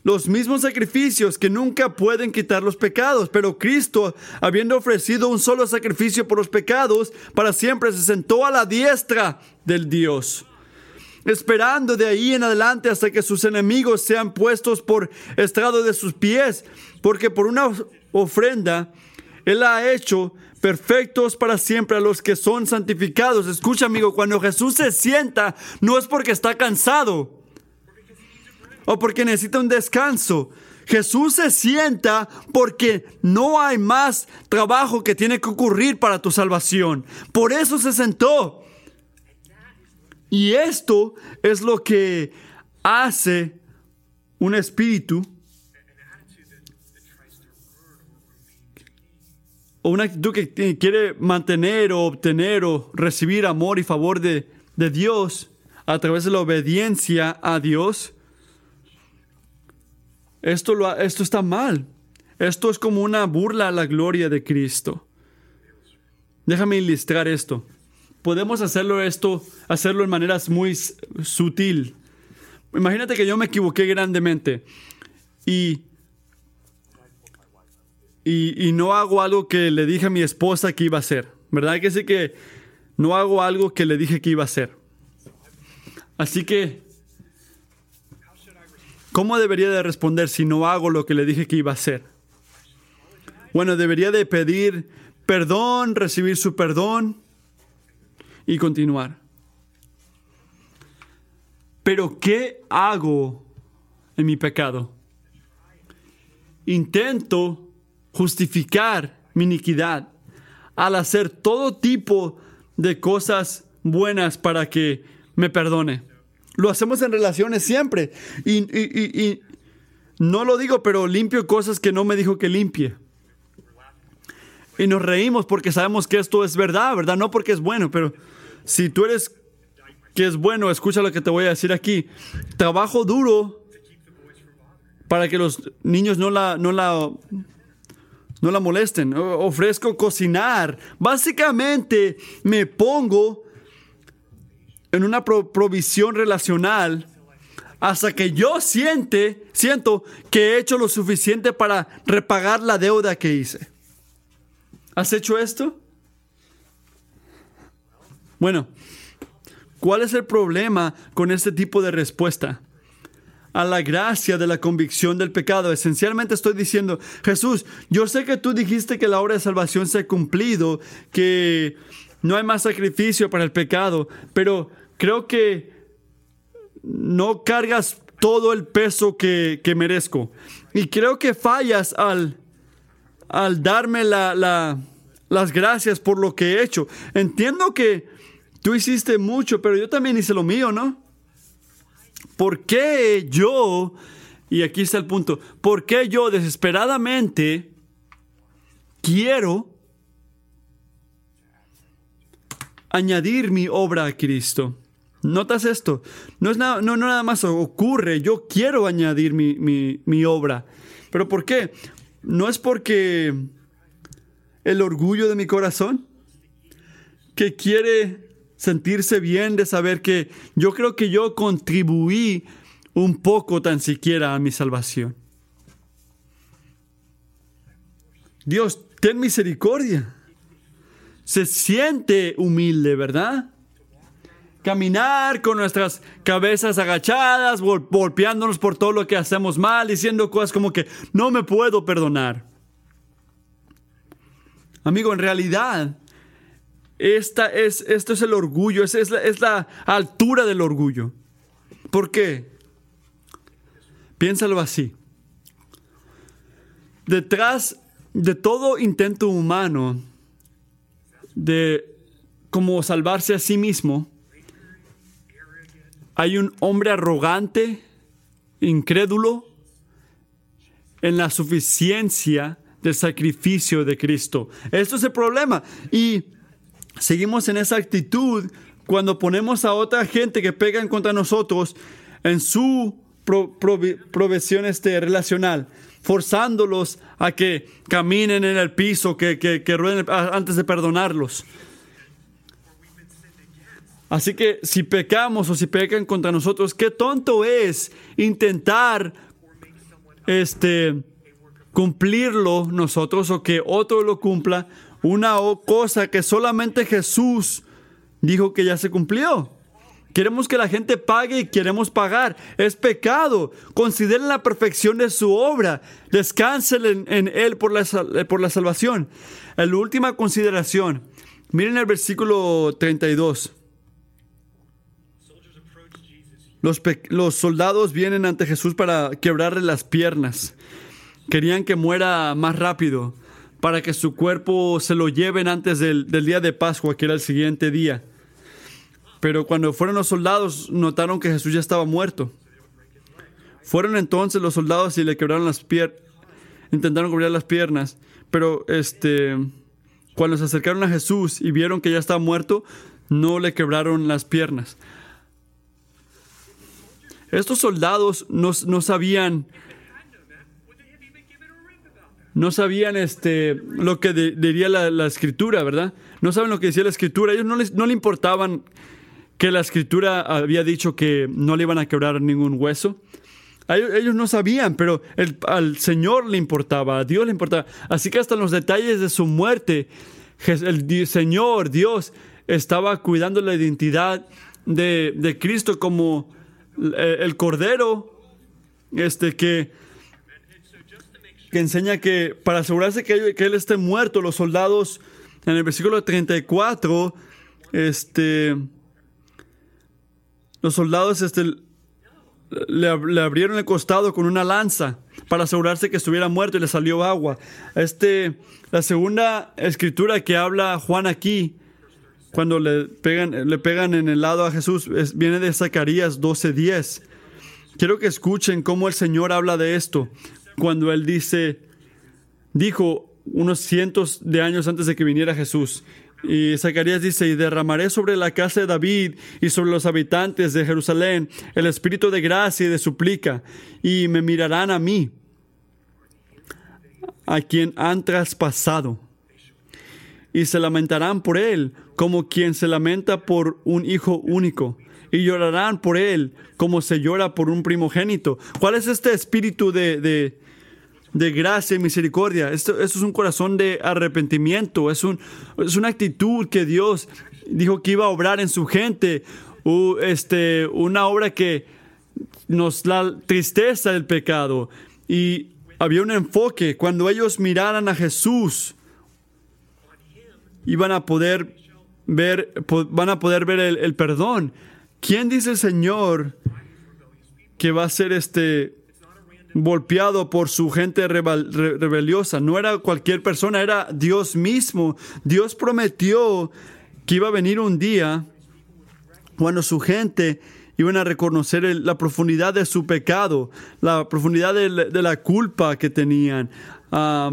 los mismos sacrificios que nunca pueden quitar los pecados, pero Cristo, habiendo ofrecido un solo sacrificio por los pecados, para siempre se sentó a la diestra del Dios, esperando de ahí en adelante hasta que sus enemigos sean puestos por estrado de sus pies, porque por una ofrenda Él ha hecho perfectos para siempre a los que son santificados. Escucha amigo, cuando Jesús se sienta, no es porque está cansado o porque necesita un descanso. Jesús se sienta porque no hay más trabajo que tiene que ocurrir para tu salvación. Por eso se sentó. Y esto es lo que hace un espíritu o una actitud que quiere mantener o obtener o recibir amor y favor de, de Dios a través de la obediencia a Dios esto, lo, esto está mal. Esto es como una burla a la gloria de Cristo. Déjame ilustrar esto. Podemos hacerlo esto, hacerlo en maneras muy sutil. Imagínate que yo me equivoqué grandemente y, y, y, no hago algo que le dije a mi esposa que iba a hacer. ¿Verdad que sí que no hago algo que le dije que iba a hacer? Así que ¿Cómo debería de responder si no hago lo que le dije que iba a hacer? Bueno, debería de pedir perdón, recibir su perdón y continuar. Pero ¿qué hago en mi pecado? Intento justificar mi iniquidad al hacer todo tipo de cosas buenas para que me perdone. Lo hacemos en relaciones siempre. Y, no lo digo, pero limpio cosas que no me dijo que limpie. Y nos reímos porque sabemos que esto es verdad, ¿verdad? No porque es bueno, pero si tú eres que es bueno, escucha lo que te voy a decir aquí. Trabajo duro para que los niños no la, no la, no la molesten. Ofrezco cocinar. Básicamente me pongo en una provisión relacional hasta que yo siente, siento que he hecho lo suficiente para repagar la deuda que hice. ¿Has hecho esto? Bueno, ¿cuál es el problema con este tipo de respuesta? A la gracia de la convicción del pecado. Esencialmente estoy diciendo, Jesús, yo sé que tú dijiste que la obra de salvación se ha cumplido, que no hay más sacrificio para el pecado, pero creo que no cargas todo el peso que, merezco. Y creo que fallas al, al darme las gracias por lo que he hecho. Entiendo que tú hiciste mucho, pero yo también hice lo mío, ¿no? ¿Por qué yo, y aquí está el punto, por qué yo desesperadamente quiero añadir mi obra a Cristo? Notas esto, no, es nada, no, nada más ocurre, yo quiero añadir mi, obra. ¿Pero por qué? No es porque el orgullo de mi corazón, que quiere sentirse bien de saber que yo creo que yo contribuí un poco tan siquiera a mi salvación. Dios, ten misericordia. Se siente humilde, ¿verdad? Caminar con nuestras cabezas agachadas, golpeándonos por todo lo que hacemos mal, diciendo cosas como que no me puedo perdonar. Amigo, en realidad, esta es, esto es el orgullo, es, es, la, es la altura del orgullo. ¿Por qué? Piénsalo así. Detrás de todo intento humano de como salvarse a sí mismo, hay un hombre arrogante, incrédulo, en la suficiencia del sacrificio de Cristo. Esto es el problema. Y seguimos en esa actitud cuando ponemos a otra gente que pegan contra nosotros en su provisión este, relacional, forzándolos a que caminen en el piso, que, que, que rueden antes de perdonarlos. Así que si pecamos o si pecan contra nosotros, qué tonto es intentar este, cumplirlo nosotros o que otro lo cumpla, una cosa que solamente Jesús dijo que ya se cumplió. Queremos que la gente pague y queremos pagar. Es pecado. Consideren la perfección de su obra. Descansen en, Él por la, por la salvación. La última consideración. Miren el versículo 32. Los, soldados vienen ante Jesús para quebrarle las piernas. Querían que muera más rápido, para que su cuerpo se lo lleven antes del, día de Pascua, que era el siguiente día. Pero cuando fueron los soldados, notaron que Jesús ya estaba muerto. Fueron entonces los soldados y le quebraron las piernas, intentaron quebrar las piernas, pero este, cuando se acercaron a Jesús y vieron que ya estaba muerto, no le quebraron las piernas. Estos soldados no, sabían no sabían este, lo que diría la, escritura, ¿verdad? No saben lo que decía la escritura. Ellos no les no le importaban que la escritura había dicho que no le iban a quebrar ningún hueso. Ellos no sabían, pero al Señor le importaba, a Dios le importaba. Así que hasta los detalles de su muerte, el Señor, Dios, estaba cuidando la identidad de, Cristo como eh, el Cordero, este que, que enseña que para asegurarse que, que Él esté muerto, los soldados, en el versículo 34, este los soldados este, le, abrieron el costado con una lanza para asegurarse que estuviera muerto y le salió agua. Este, la segunda escritura que habla Juan aquí, cuando le pegan, le pegan en el lado a Jesús, viene de Zacarías 12:10. Quiero que escuchen cómo el Señor habla de esto. Cuando Él dice, dijo unos cientos de años antes de que viniera Jesús, y Zacarías dice, y derramaré sobre la casa de David y sobre los habitantes de Jerusalén el espíritu de gracia y de suplica, y me mirarán a mí, a quien han traspasado, y se lamentarán por él como quien se lamenta por un hijo único, y llorarán por él como se llora por un primogénito. ¿Cuál es este espíritu de, de de gracia y misericordia. Esto, es un corazón de arrepentimiento, es, un, es una actitud que Dios dijo que iba a obrar en su gente, este, una obra que nos la tristeza del pecado. Y había un enfoque, cuando ellos miraran a Jesús, iban a poder ver, van a poder ver el, perdón. ¿Quién dice el Señor que va a ser este golpeado por su gente rebeliosa. No era cualquier persona, era Dios mismo. Dios prometió que iba a venir un día cuando su gente iban a reconocer la profundidad de su pecado, la profundidad de, la culpa que tenían. Ah,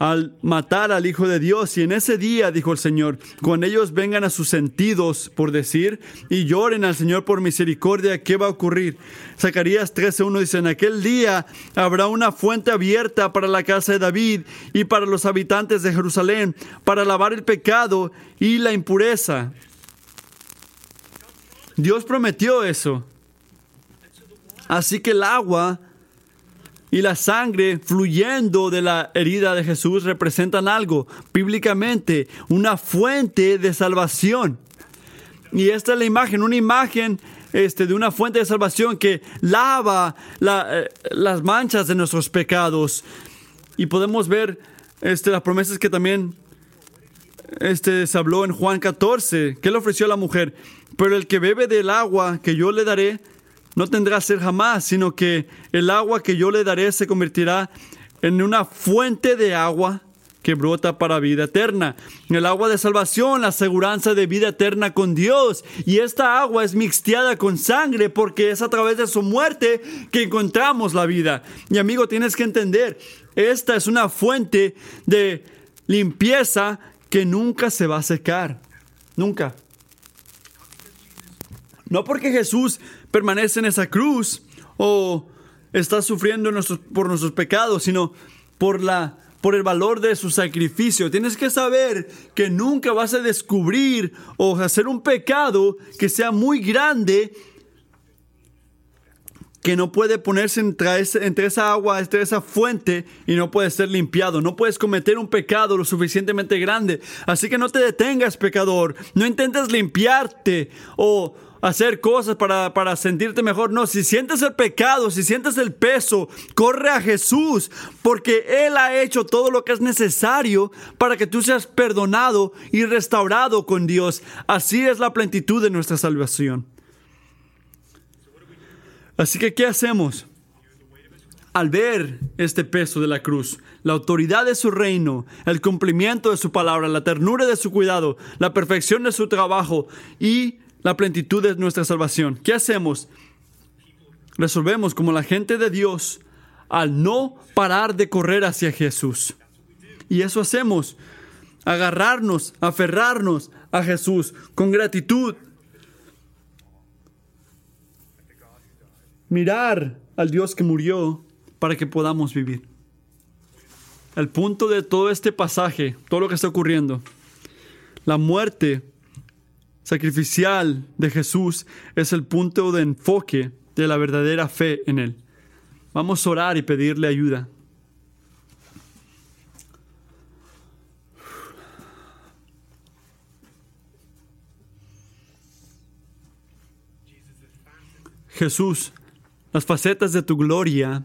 al matar al Hijo de Dios. Y en ese día, dijo el Señor, cuando ellos vengan a sus sentidos, por decir, y lloren al Señor por misericordia, ¿qué va a ocurrir? Zacarías 13.1 dice, en aquel día habrá una fuente abierta para la casa de David y para los habitantes de Jerusalén, para lavar el pecado y la impureza. Dios prometió eso. Así que el agua y la sangre fluyendo de la herida de Jesús representan algo, bíblicamente, una fuente de salvación. Y esta es la imagen, una imagen este, de una fuente de salvación que lava eh, las manchas de nuestros pecados. Y podemos ver este, las promesas que también este, se habló en Juan 14. ¿Qué le ofreció a la mujer? Pero el que bebe del agua que yo le daré no tendrá ser jamás, sino que el agua que yo le daré se convertirá en una fuente de agua que brota para vida eterna. El agua de salvación, la aseguranza de vida eterna con Dios. Y esta agua es mixteada con sangre porque es a través de su muerte que encontramos la vida. Y amigo, tienes que entender, esta es una fuente de limpieza que nunca se va a secar. Nunca. No porque Jesús permanece en esa cruz o está sufriendo por nuestros pecados, sino por la por el valor de su sacrificio. Tienes que saber que nunca vas a descubrir o hacer un pecado que sea muy grande que no puede ponerse entre, entre, esa agua, entre esa fuente y no puede ser limpiado. No puedes cometer un pecado lo suficientemente grande. Así que no te detengas, pecador. No intentes limpiarte o hacer cosas para, para sentirte mejor. No, si sientes el pecado, si sientes el peso, corre a Jesús, porque Él ha hecho todo lo que es necesario para que tú seas perdonado y restaurado con Dios. Así es la plenitud de nuestra salvación. Así que, ¿qué hacemos? Al ver este peso de la cruz, la autoridad de su reino, el cumplimiento de su palabra, la ternura de su cuidado, la perfección de su trabajo y la plenitud de nuestra salvación, ¿qué hacemos? Resolvemos como la gente de Dios al no parar de correr hacia Jesús. Y eso hacemos, agarrarnos, aferrarnos a Jesús con gratitud, mirar al Dios que murió para que podamos vivir. El punto de todo este pasaje, todo lo que está ocurriendo, la muerte sacrificial de Jesús es el punto de enfoque de la verdadera fe en Él. Vamos a orar y pedirle ayuda. Jesús, las facetas de tu gloria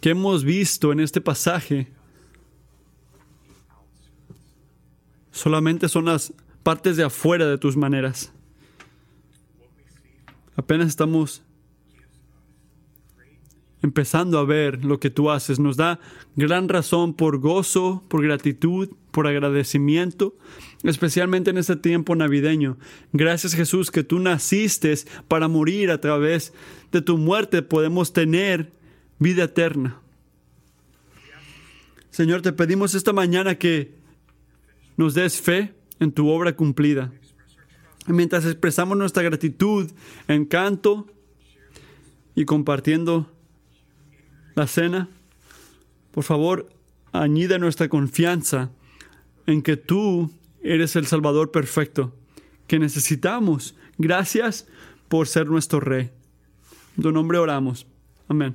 que hemos visto en este pasaje solamente son las partes de afuera de tus maneras. Apenas estamos empezando a ver lo que tú haces. Nos da gran razón por gozo, por gratitud, por agradecimiento, especialmente en este tiempo navideño. Gracias Jesús que tú naciste para morir a través de tu muerte. Podemos tener vida eterna. Señor, te pedimos esta mañana que nos des fe en tu obra cumplida. Mientras expresamos nuestra gratitud en canto y compartiendo la cena, por favor, añade nuestra confianza en que tú eres el Salvador perfecto que necesitamos. Gracias por ser nuestro Rey. En tu nombre oramos. Amén.